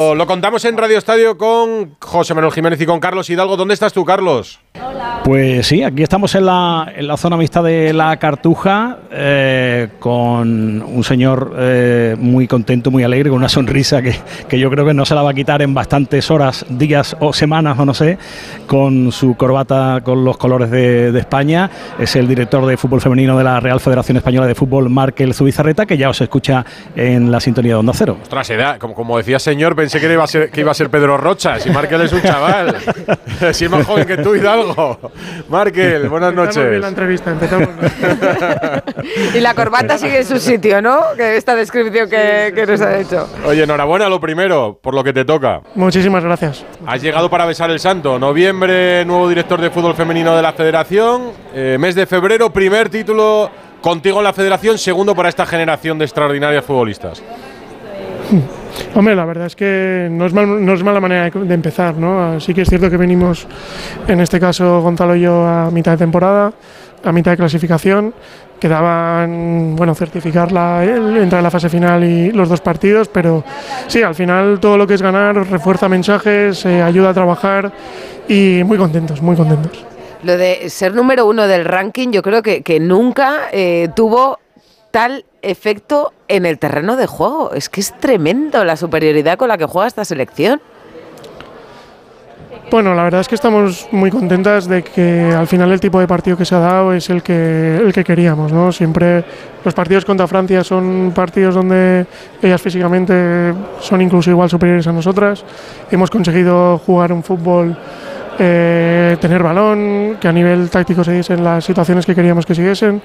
Lo contamos en Radio Estadio con José Manuel Jiménez y con Carlos Hidalgo. ¿Dónde estás tú, Carlos? Pues sí, aquí estamos en la, en la zona mixta de la Cartuja eh, con un señor eh, muy contento, muy alegre, con una sonrisa que, que, yo creo que no se la va a quitar en bastantes horas, días o semanas o no sé, con su corbata con los colores de, de España. Es el director de fútbol femenino de la Real Federación Española de Fútbol, Markel Zubizarreta, que ya os escucha en la sintonía de Onda Cero. Ostras, edad, como, como decía señor, pensé que iba, a ser, que iba a ser Pedro Rocha. Si Markel es un chaval, si es más joven que tú, Hidalgo. Markel, buenas noches. Bien la entrevista, empezamos. y la corbata sigue en su sitio, ¿no? Que esta descripción que, que, nos ha hecho. Oye, enhorabuena lo primero, por lo que te toca. Muchísimas gracias. Has llegado para besar el santo. Noviembre, nuevo director de fútbol femenino de la federación. Eh, mes de febrero, primer título contigo en la federación, segundo para esta generación de extraordinarias futbolistas. Hombre, la verdad es que no es, mal, no es mala manera de empezar, ¿no? Sí que es cierto que venimos, en este caso Gonzalo y yo, a mitad de temporada, a mitad de clasificación. Quedaban, bueno, certificar la, entrar en la fase final y los dos partidos, pero sí, al final todo lo que es ganar refuerza mensajes, eh, ayuda a trabajar y muy contentos, muy contentos. Lo de ser número uno del ranking, yo creo que, nunca eh, tuvo tal efecto en el terreno de juego. Es que es tremendo la superioridad con la que juega esta selección. Bueno, la verdad es que estamos muy contentas de que al final el tipo de partido que se ha dado es el que, el que queríamos. ¿no? Siempre los partidos contra Francia son partidos donde ellas físicamente son incluso igual superiores a nosotras. Hemos conseguido jugar un fútbol eh, tener balón, que a nivel táctico se diesen las situaciones que queríamos que siguiesen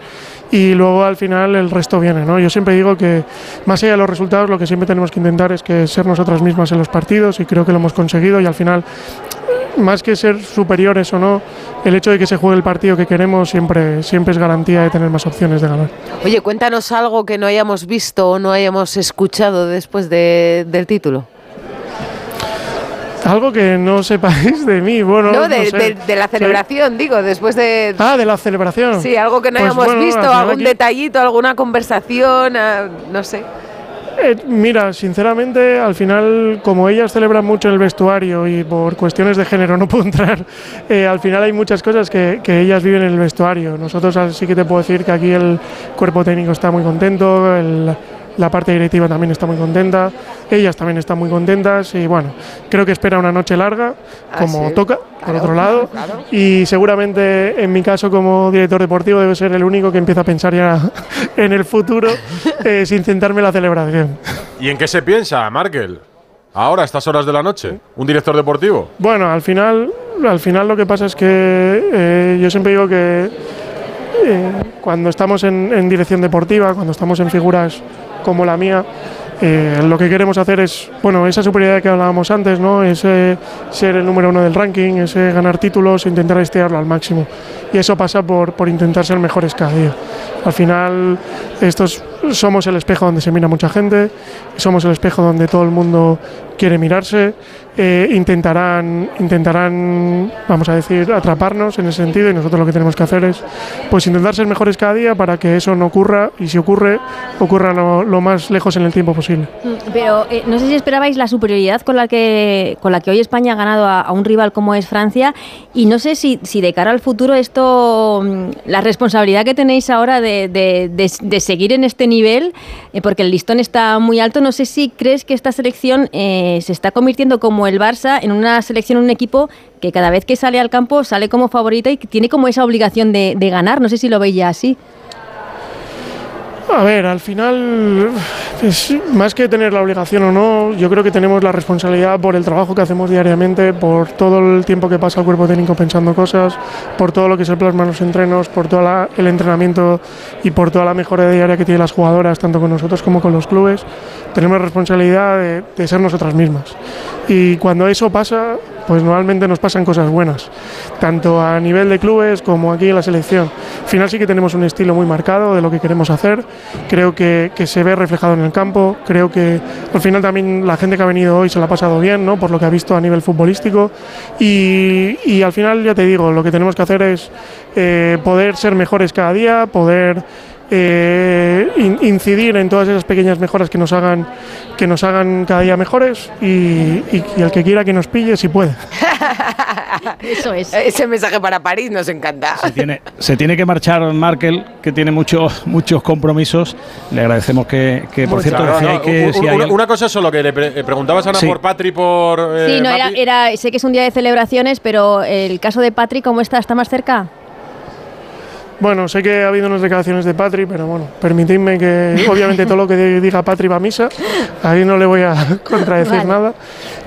y luego al final el resto viene. ¿no? Yo siempre digo que más allá de los resultados lo que siempre tenemos que intentar es que ser nosotras mismas en los partidos y creo que lo hemos conseguido y al final más que ser superiores o no, el hecho de que se juegue el partido que queremos siempre, siempre es garantía de tener más opciones de ganar. Oye, cuéntanos algo que no hayamos visto o no hayamos escuchado después de, del título. Algo que no sepáis de mí, bueno. No, de, no sé. de, de la celebración, sí. digo, después de. Ah, de la celebración. Sí, algo que no pues hayamos bueno, visto, algún aquí... detallito, alguna conversación, uh, no sé. Eh, mira, sinceramente, al final, como ellas celebran mucho en el vestuario y por cuestiones de género no puedo entrar, eh, al final hay muchas cosas que, que, ellas viven en el vestuario. Nosotros sí que te puedo decir que aquí el cuerpo técnico está muy contento, el, la parte directiva también está muy contenta, ellas también están muy contentas y bueno, creo que espera una noche larga, como ah, sí. toca, claro, por otro lado, claro. y seguramente en mi caso como director deportivo debe ser el único que empieza a pensar ya en el futuro eh, sin centrarme en la celebración. ¿Y en qué se piensa, Markel? Ahora, a estas horas de la noche, un director deportivo. Bueno, al final, al final lo que pasa es que eh, yo siempre digo que eh, cuando estamos en, en dirección deportiva, cuando estamos en figuras como la mía, eh, lo que queremos hacer es, bueno, esa superioridad que hablábamos antes, ¿no? Ese ser el número uno del ranking, ese ganar títulos, intentar estirarlo al máximo. Y eso pasa por, por intentar ser mejores cada día. Al final, estos somos el espejo donde se mira mucha gente, somos el espejo donde todo el mundo quiere mirarse, eh, intentarán, intentarán, vamos a decir, atraparnos en ese sentido y nosotros lo que tenemos que hacer es pues intentar ser mejores cada día para que eso no ocurra y si ocurre, ocurra lo, lo más lejos en el tiempo posible. Pero eh, no sé si esperabais la superioridad con la que, con la que hoy España ha ganado a, un rival como es Francia y no sé si, si de cara al futuro esto, mm, la responsabilidad que tenéis ahora de, de seguir en este nivel, eh, porque el listón está muy alto, no sé si crees que esta selección eh, se está convirtiendo como el Barça en una selección, un equipo que cada vez que sale al campo sale como favorita y tiene como esa obligación de, de ganar. No sé si lo veis ya así. A ver, al final, pues, más que tener la obligación o no, yo creo que tenemos la responsabilidad por el trabajo que hacemos diariamente, por todo el tiempo que pasa el cuerpo técnico pensando cosas, por todo lo que se plasma en los entrenos, por todo el entrenamiento y por toda la mejora diaria que tienen las jugadoras, tanto con nosotros como con los clubes. Tenemos la responsabilidad de, de ser nosotras mismas. Y cuando eso pasa, pues normalmente nos pasan cosas buenas, tanto a nivel de clubes como aquí en la selección. Al final sí que tenemos un estilo muy marcado de lo que queremos hacer, creo que, que, se ve reflejado en el campo, creo que al final también la gente que ha venido hoy se la ha pasado bien, ¿no? por lo que ha visto a nivel futbolístico, y, y al final ya te digo, lo que tenemos que hacer es eh, poder ser mejores cada día, poder eh, in- incidir en todas esas pequeñas mejoras que nos hagan, que nos hagan cada día mejores y, y- y el que quiera que nos pille si puede. Eso es. Ese mensaje para París nos encanta. Se tiene, se tiene que marchar Markel, que tiene muchos muchos compromisos. Le agradecemos que, que por cierto, Claro, decía no, que un- si hay una, cosa solo que le pre- eh, preguntabas Sí. por Patri por eh, Sí, no, era, era, sé que es un día de celebraciones, pero el caso de Patrick, ¿cómo está? ¿Está más cerca? Bueno, sé que ha habido unas declaraciones de Patri, pero bueno, permitidme que obviamente todo lo que diga Patri va a misa, ahí no le voy a contradecir Vale. nada,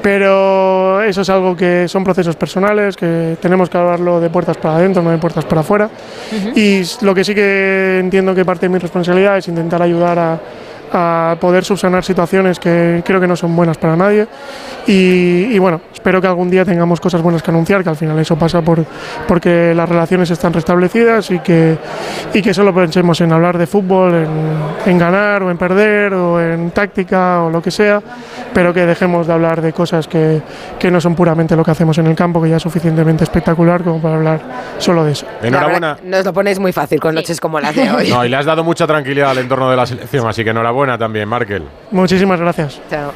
pero eso es algo que son procesos personales, que tenemos que hablarlo de puertas para adentro, no de puertas para afuera, y s- lo que sí que entiendo que parte de mi responsabilidad es intentar ayudar a, a poder subsanar situaciones que creo que no son buenas para nadie, y, y bueno, espero que algún día tengamos cosas buenas que anunciar, que al final eso pasa por porque las relaciones están restablecidas y que, y que solo pensemos en hablar de fútbol, en, en ganar o en perder o en táctica o lo que sea, pero que dejemos de hablar de cosas que, que no son puramente lo que hacemos en el campo, que ya es suficientemente espectacular como para hablar solo de eso. Enhorabuena. verdad, Nos lo ponéis muy fácil con noches como las de hoy. No, y le has dado mucha tranquilidad al entorno de la selección, así que enhorabuena también, Markel. Muchísimas gracias. Chao.